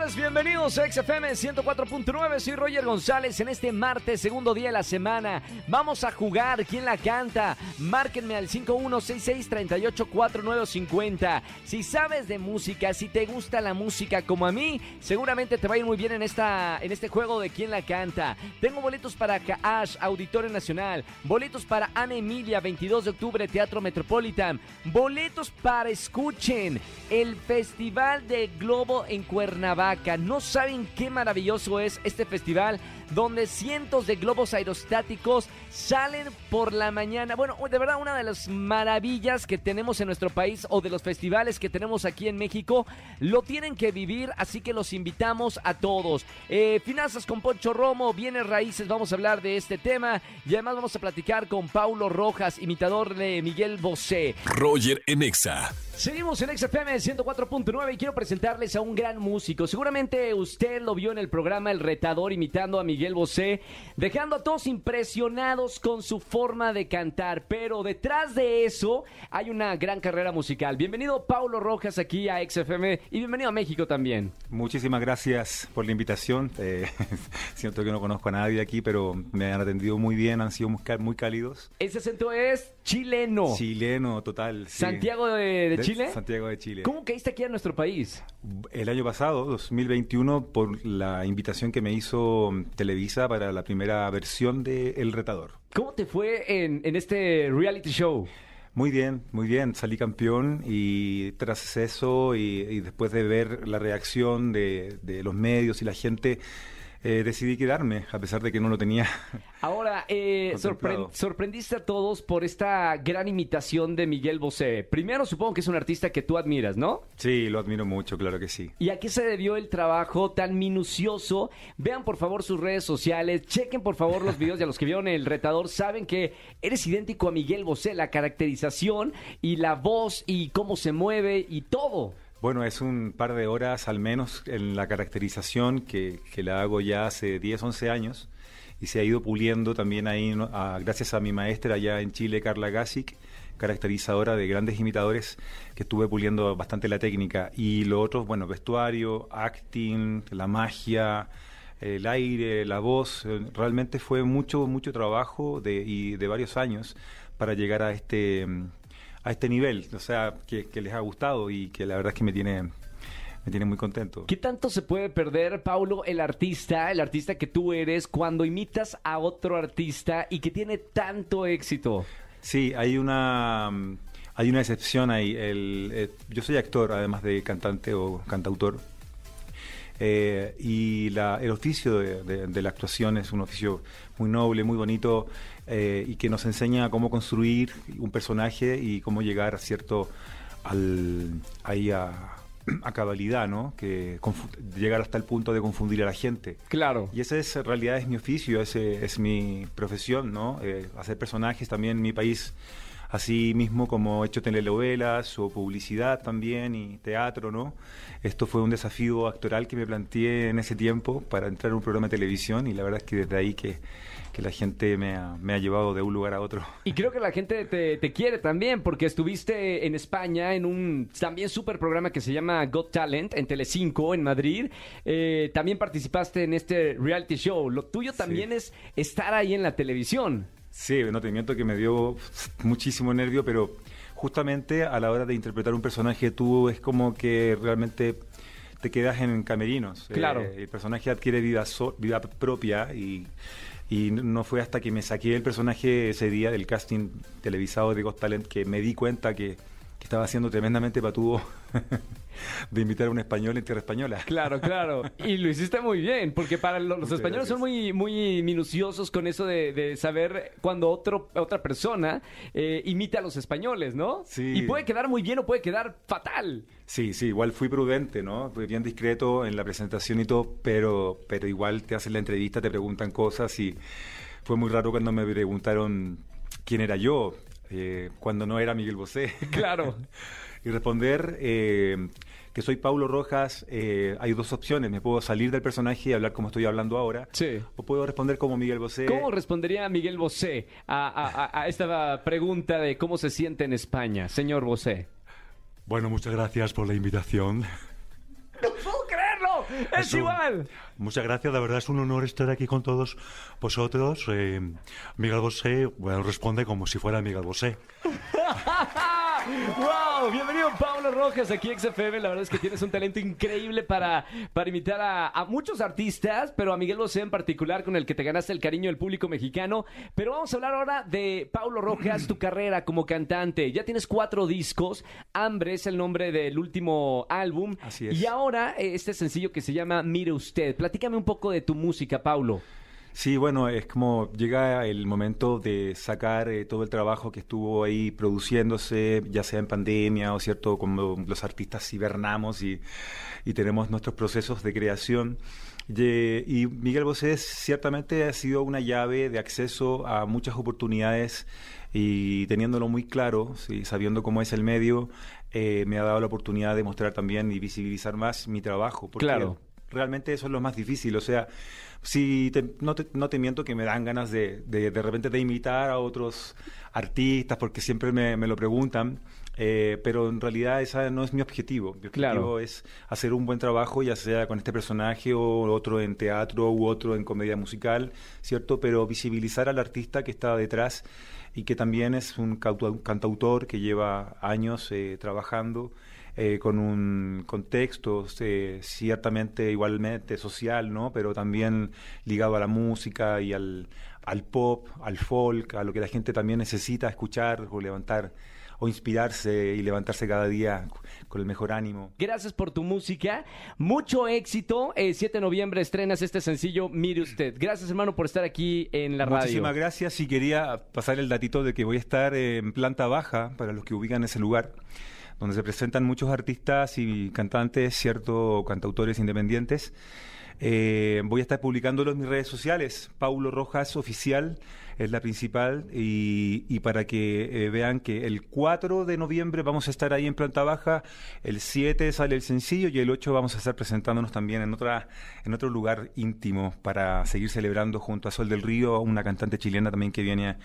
Bienvenidos a XFM 104.9. Soy Roger González en este martes, segundo día de la semana. Vamos a jugar. ¿Quién la canta? Márquenme al 5166384950. Si sabes de música, si te gusta la música como a mí, seguramente te va a ir muy bien en, esta, en este juego de ¿Quién la canta? Tengo boletos para Kaash, Auditorio Nacional. Boletos para Ana Emilia, 22 de octubre, Teatro Metropolitan. Boletos para Escuchen, el Festival de Globo en Cuernavaca. No saben qué maravilloso es este festival donde cientos de globos aerostáticos salen por la mañana. Bueno, de verdad una de las maravillas que tenemos en nuestro país o de los festivales que tenemos aquí en México, lo tienen que vivir, así que los invitamos a todos. Eh, finanzas con Poncho Romo, bienes raíces, vamos a hablar de este tema y además vamos a platicar con Paulo Rojas, imitador de Miguel Bosé. Roger en Exa. Seguimos en XFM 104.9 y quiero presentarles a un gran músico. Seguramente usted lo vio en el programa El Retador imitando a Miguel Bosé, dejando a todos impresionados con su forma de cantar. Pero detrás de eso hay una gran carrera musical. Bienvenido Paulo Rojas aquí a XFM y bienvenido a México también. Muchísimas gracias por la invitación. Eh, siento que no conozco a nadie aquí, pero me han atendido muy bien, han sido muy cálidos. Ese acento es chileno. Chileno, total. sí. Santiago de, de Chile. Santiago de Chile. ¿Cómo caíste aquí a nuestro país? El año pasado, 2021, por la invitación que me hizo Televisa para la primera versión de El Retador. ¿Cómo te fue en, en este reality show? Muy bien, muy bien. Salí campeón y tras eso y, y después de ver la reacción de, de los medios y la gente, eh, decidí quedarme, a pesar de que no lo tenía. Ahora, eh, sorpre- sorprendiste a todos por esta gran imitación de Miguel Bosé. Primero, supongo que es un artista que tú admiras, ¿no? Sí, lo admiro mucho, claro que sí. ¿Y a qué se debió el trabajo tan minucioso? Vean por favor sus redes sociales, chequen por favor los videos a los que vieron el retador saben que eres idéntico a Miguel Bosé, la caracterización y la voz y cómo se mueve y todo. Bueno, es un par de horas al menos en la caracterización que, que la hago ya hace 10, 11 años y se ha ido puliendo también ahí, gracias a mi maestra allá en Chile, Carla Gasic, caracterizadora de grandes imitadores, que estuve puliendo bastante la técnica. Y lo otro, bueno, vestuario, acting, la magia, el aire, la voz, eh, realmente fue mucho, mucho trabajo de, y de varios años para llegar a este, mm, a este nivel, o sea, que, que les ha gustado y que la verdad es que me tiene, me tiene muy contento. ¿Qué tanto se puede perder, Paulo, el artista, el artista que tú eres, cuando imitas a otro artista y que tiene tanto éxito? Sí, hay una hay una excepción ahí. El, eh, yo soy actor, además de cantante o cantautor. Eh, y la- el oficio de, de- de la actuación es un oficio muy noble, muy bonito eh, y que nos enseña cómo construir un personaje y cómo llegar a cierto al ahí a, a cabalidad, ¿no? Que llegar hasta el punto de confundir a la gente. Claro. Y ese es, en realidad es mi oficio, ese es mi profesión, ¿no? Eh, hacer personajes también en mi país, así mismo como he hecho telenovelas o publicidad también y teatro, ¿no? Esto fue un desafío actoral que me planteé en ese tiempo para entrar en un programa de televisión y la verdad es que desde ahí que, que la gente me ha, me ha llevado de un lugar a otro. Y creo que la gente te, te quiere también porque estuviste en España en un también súper programa que se llama Got Talent en Telecinco en Madrid. Eh, también participaste en este reality show. Lo tuyo también es estar ahí en la televisión. Sí, no te miento que me dio muchísimo nervio, pero justamente a la hora de interpretar un personaje tú es como que realmente te quedas en camerinos. Claro. Eh, el personaje adquiere vida, so- vida propia y, y no fue hasta que me saqué el personaje ese día del casting televisado de Got Talent que me di cuenta que, que estaba siendo tremendamente patudo de invitar a un español en tierra española. Claro, claro. Y lo hiciste muy bien, porque para lo- los españoles son muy, muy minuciosos con eso de, de saber cuando otro, otra persona eh, imita a los españoles, ¿no? Sí. Y puede quedar muy bien o puede quedar fatal. Sí, sí, igual fui prudente, ¿no? Fui bien discreto en la presentación y todo, pero, pero igual te hacen la entrevista, te preguntan cosas y fue muy raro cuando me preguntaron quién era yo. Eh, cuando no era Miguel Bosé. Claro. y responder eh, que soy Paulo Rojas. eh, hay dos opciones. Me puedo salir del personaje y hablar como estoy hablando ahora. Sí. O puedo responder como Miguel Bosé. ¿Cómo respondería Miguel Bosé a, a- a- a esta pregunta de cómo se siente en España, señor Bosé? Bueno, muchas gracias por la invitación. ¡Es, igual! Muchas gracias, la verdad es un honor estar aquí con todos vosotros. Eh, Miguel Bosé, bueno, responde como si fuera Miguel Bosé. ¡Wow! Bienvenido Pablo Rojas aquí XFM. La verdad es que tienes un talento increíble para, para imitar a, a muchos artistas, pero a Miguel Bosé en particular, con el que te ganaste el cariño del público mexicano. Pero vamos a hablar ahora de Pablo Rojas, tu carrera como cantante. Ya tienes cuatro discos. Hambre es el nombre del último álbum. Así es. Y ahora eh, este sencillo que se llama Mire Usted. Platícame un poco de tu música, Paulo. Sí, bueno, es como llega el momento de sacar eh, todo el trabajo que estuvo ahí produciéndose, ya sea en pandemia o cierto, como los artistas hibernamos y, tenemos nuestros procesos de creación. Y, Miguel Bosé ciertamente ha sido una llave de acceso a muchas oportunidades y teniéndolo muy claro, sí, sabiendo cómo es el medio, eh, me ha dado la oportunidad de mostrar también y visibilizar más mi trabajo. Claro. Realmente eso es lo más difícil. O sea, si te- no, te, no te miento que me dan ganas de, de, de repente de imitar a otros artistas, porque siempre me, me lo preguntan, eh, pero en realidad ese no es mi objetivo. Mi objetivo Claro. es hacer un buen trabajo, ya sea con este personaje o otro en teatro u otro en comedia musical, ¿cierto? Pero visibilizar al artista que está detrás y que también es un cantautor que lleva años eh, trabajando eh, con un contexto eh, ciertamente igualmente social, ¿no? Pero también ligado a la música y al, al pop, al folk, a lo que la gente también necesita escuchar o levantar o inspirarse y levantarse cada día con el mejor ánimo. Gracias por tu música. Mucho éxito. El 7 de noviembre estrenas este sencillo, Mire Usted. Gracias, hermano, por estar aquí en la radio. Muchísimas gracias y quería pasar el datito de que voy a estar en planta baja para los que ubican ese lugar donde se presentan muchos artistas y cantantes, cierto, cantautores independientes. Eh, voy a estar publicándolo en mis redes sociales. Paulo Rojas Oficial es la principal y, y para que eh, vean que el 4 de noviembre vamos a estar ahí en planta baja, el 7 sale el sencillo y el 8 vamos a estar presentándonos también en, otra, en otro lugar íntimo para seguir celebrando junto a Sol del Río, una cantante chilena también que viene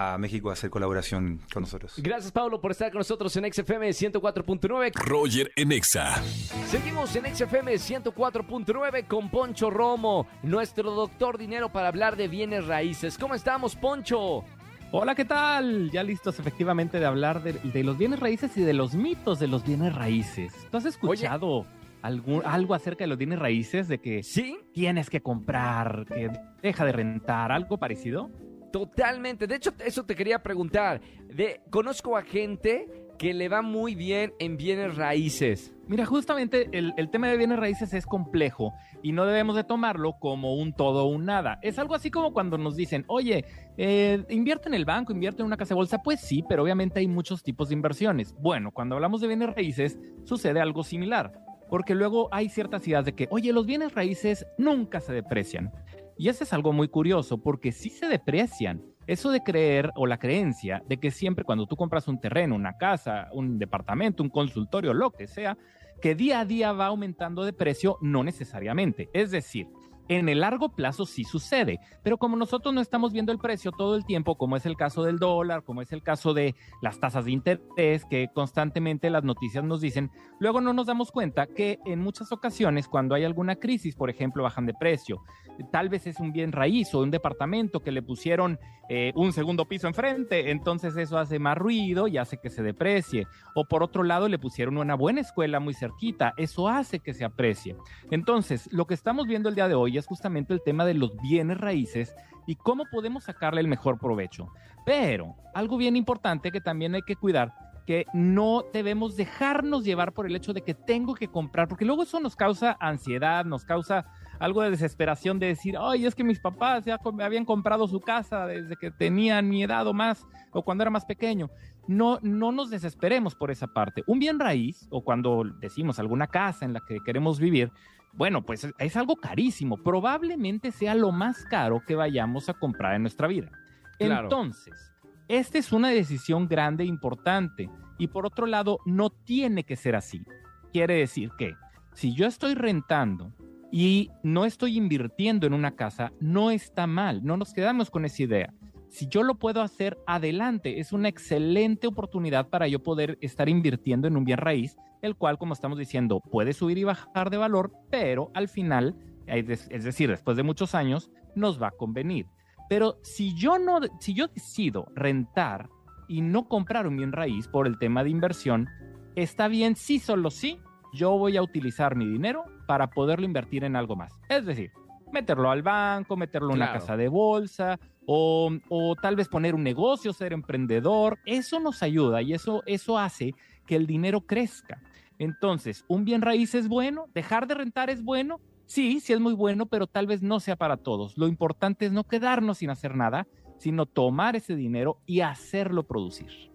a México a hacer colaboración con nosotros. Gracias, Pablo, por estar con nosotros en XFM 104.9. Roger en Exa. Seguimos en XFM 104.9 con Poncho Romo, nuestro doctor dinero para hablar de bienes raíces. ¿Cómo estamos, Poncho? Hola, ¿qué tal? Ya listos efectivamente de hablar de, de los bienes raíces y de los mitos de los bienes raíces. ¿Tú has escuchado algún, algo acerca de los bienes raíces? De que Sí, tienes que comprar, que deja de rentar, algo parecido. Totalmente. De hecho, eso te quería preguntar. De, conozco a gente que le va muy bien en bienes raíces. Mira, justamente el, tema de bienes raíces es complejo y no debemos de tomarlo como un todo o un nada. Es algo así como cuando nos dicen, oye, eh, invierte en el banco, invierte en una casa de bolsa. Pues sí, pero obviamente hay muchos tipos de inversiones. Bueno, cuando hablamos de bienes raíces sucede algo similar, porque luego hay ciertas ideas de que, oye, los bienes raíces nunca se deprecian. Y eso es algo muy curioso, porque sí se deprecian. Eso de creer o la creencia de que siempre cuando tú compras un terreno, una casa, un departamento, un consultorio, lo que sea, que día a día va aumentando de precio, no necesariamente. Es decir, en el largo plazo sí sucede, pero como nosotros no estamos viendo el precio todo el tiempo, como es el caso del dólar, como es el caso de las tasas de interés que constantemente las noticias nos dicen, luego no nos damos cuenta que en muchas ocasiones cuando hay alguna crisis, por ejemplo, bajan de precio, tal vez es un bien raíz o un departamento que le pusieron eh, un segundo piso enfrente, entonces eso hace más ruido y hace que se deprecie. O por otro lado le pusieron una buena escuela muy cerquita, eso hace que se aprecie. Entonces, lo que estamos viendo el día de hoy es justamente el tema de los bienes raíces y cómo podemos sacarle el mejor provecho. Pero algo bien importante que también hay que cuidar que no debemos dejarnos llevar por el hecho de que tengo que comprar, porque luego eso nos causa ansiedad, nos causa algo de desesperación de decir, ay, es que mis papás ya habían comprado su casa desde que tenían mi edad o más, o cuando era más pequeño. No, no nos desesperemos por esa parte. Un bien raíz, o cuando decimos alguna casa en la que queremos vivir, bueno, pues es, algo carísimo. Probablemente sea lo más caro que vayamos a comprar en nuestra vida. Claro. Entonces, Esta es una decisión grande e importante. Y por otro lado, no tiene que ser así. Quiere decir que si yo estoy rentando y no estoy invirtiendo en una casa, no está mal, no nos quedamos con esa idea. Si yo lo puedo hacer, adelante, es una excelente oportunidad para yo poder estar invirtiendo en un bien raíz, el cual, como estamos diciendo, puede subir y bajar de valor, pero al final, es decir, después de muchos años, nos va a convenir. Pero si yo no, si yo decido rentar y no comprar un bien raíz por el tema de inversión, está bien sí, solo sí, yo voy a utilizar mi dinero para poderlo invertir en algo más. Es decir, meterlo al banco, meterlo en una casa de bolsa o, o, tal vez poner un negocio, ser emprendedor. Eso nos ayuda y eso, eso hace que el dinero crezca. Entonces, un bien raíz es bueno, dejar de rentar es bueno. Sí, sí es muy bueno, pero tal vez no sea para todos. Lo importante es no quedarnos sin hacer nada, sino tomar ese dinero y hacerlo producir.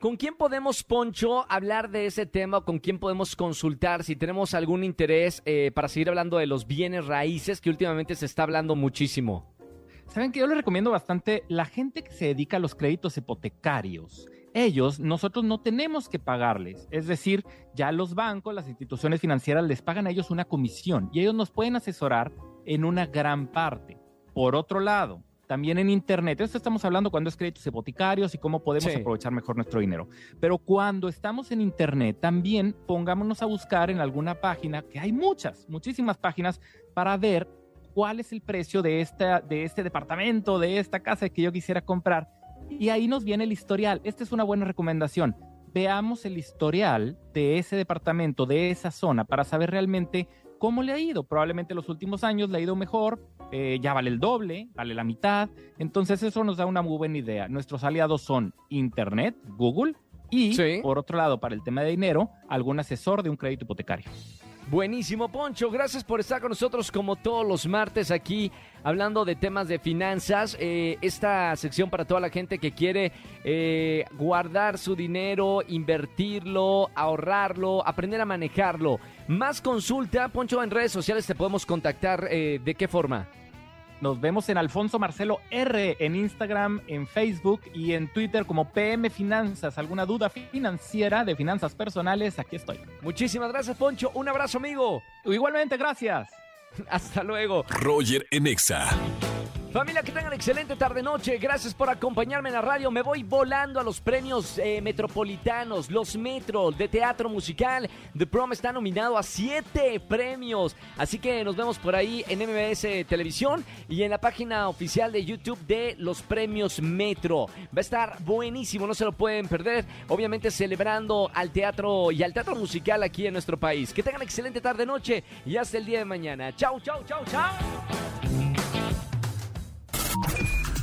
¿Con quién podemos, Poncho, hablar de ese tema? ¿Con quién podemos consultar si tenemos algún interés eh, para seguir hablando de los bienes raíces que últimamente se está hablando muchísimo? Saben que yo les recomiendo bastante la gente que se dedica a los créditos hipotecarios. Ellos, nosotros no tenemos que pagarles. Es decir, ya los bancos, las instituciones financieras les pagan a ellos una comisión y ellos nos pueden asesorar en una gran parte. Por otro lado, también en Internet. Esto estamos hablando cuando es créditos hipotecarios y cómo podemos aprovechar mejor nuestro dinero. Pero cuando estamos en Internet, también pongámonos a buscar en alguna página, que hay muchas, muchísimas páginas, para ver cuál es el precio de, esta, de este departamento, de esta casa que yo quisiera comprar. Y ahí nos viene el historial. Esta es una buena recomendación. Veamos el historial de ese departamento, de esa zona, para saber realmente cómo le ha ido. Probablemente los últimos años le ha ido mejor, eh, ya vale el doble, vale la mitad. Entonces eso nos da una muy buena idea. Nuestros aliados son Internet, Google y, por otro lado, para el tema de dinero, algún asesor de un crédito hipotecario. Buenísimo, Poncho. Gracias por estar con nosotros como todos los martes aquí hablando de temas de finanzas. Eh, esta sección para toda la gente que quiere eh, guardar su dinero, invertirlo, ahorrarlo, aprender a manejarlo. Más consulta, Poncho, en redes sociales te podemos contactar. Eh, ¿De qué forma? Nos vemos en Alfonso Marcelo R en Instagram, en Facebook y en Twitter como PM Finanzas. ¿Alguna duda financiera de finanzas personales? Aquí estoy. Muchísimas gracias, Poncho. Un abrazo, amigo. Igualmente, gracias. Hasta luego. Roger Enexa. Familia, que tengan excelente tarde-noche. Gracias por acompañarme en la radio. Me voy volando a los premios eh, metropolitanos, los Metro de teatro musical. The Prom está nominado a siete premios. Así que nos vemos por ahí en MBS Televisión y en la página oficial de YouTube de los premios Metro. Va a estar buenísimo, no se lo pueden perder. Obviamente celebrando al teatro y al teatro musical aquí en nuestro país. Que tengan excelente tarde-noche y hasta el día de mañana. Chau, chau, chau, chau.